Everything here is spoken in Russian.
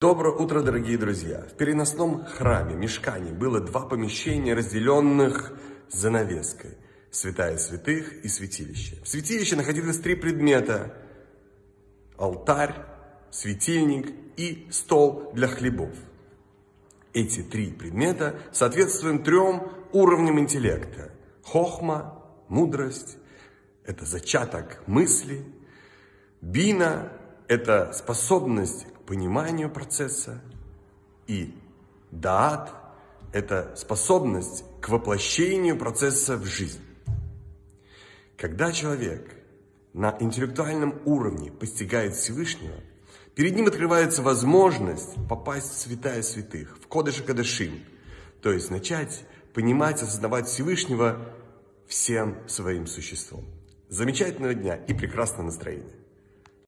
Доброе утро, дорогие друзья! В переносном храме Мешкане было два помещения, разделенных занавеской. Святая святых и святилище. В святилище находились три предмета. Алтарь, светильник и стол для хлебов. Эти три предмета соответствуют трем уровням интеллекта. Хохма, мудрость – это зачаток мысли. Бина – это способность пониманию процесса, и даат – это способность к воплощению процесса в жизнь. Когда человек на интеллектуальном уровне постигает Всевышнего, перед ним открывается возможность попасть в святая святых, в Кодыша Кадышим, то есть начать понимать, осознавать Всевышнего всем своим существом. Замечательного дня и прекрасного настроения!